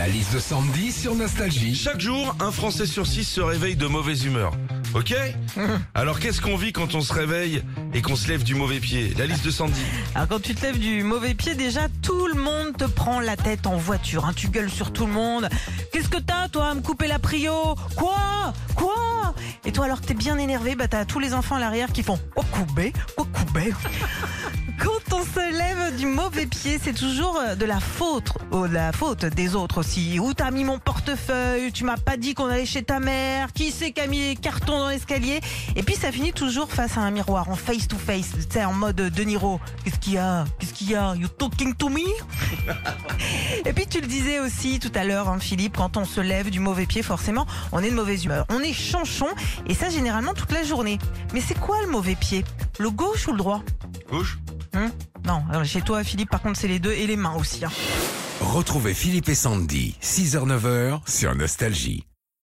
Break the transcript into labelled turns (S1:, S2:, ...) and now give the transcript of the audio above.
S1: La liste de Sandy sur Nostalgie.
S2: Chaque jour, un Français sur six se réveille de mauvaise humeur. Ok Alors qu'est-ce qu'on vit quand on se réveille et qu'on se lève du mauvais pied? La liste de Sandy.
S3: Alors quand tu te lèves du mauvais pied, déjà tout le monde te prend la tête en voiture. hein. Tu gueules sur tout le monde. Qu'est-ce que t'as toi à me couper la prio? Quoi? Quoi? Et toi alors que t'es bien énervé, bah t'as tous les enfants à l'arrière qui font oh coubé, oh coubé. Quand on se mauvais pied, c'est toujours euh, de la faute, oh, de la faute des autres aussi. Où t'as mis mon portefeuille? Tu m'as pas dit qu'on allait chez ta mère? Qui c'est qui a mis les cartons dans l'escalier? Et puis ça finit toujours face à un miroir, en face to face, tu sais, en mode De Niro. Qu'est-ce qu'il y a? Qu'est-ce qu'il y a? You talking to me? Et puis tu le disais aussi tout à l'heure, hein, Philippe, quand on se lève du mauvais pied, forcément, on est de mauvaise humeur. On est chanchon, et ça généralement toute la journée. Mais c'est quoi le mauvais pied? Le gauche ou le droit?
S2: Gauche.
S3: Hein? Non, chez toi, Philippe, par contre, c'est les deux et les mains aussi. hein.
S1: Retrouvez Philippe et Sandy, 6h-9h sur Nostalgie.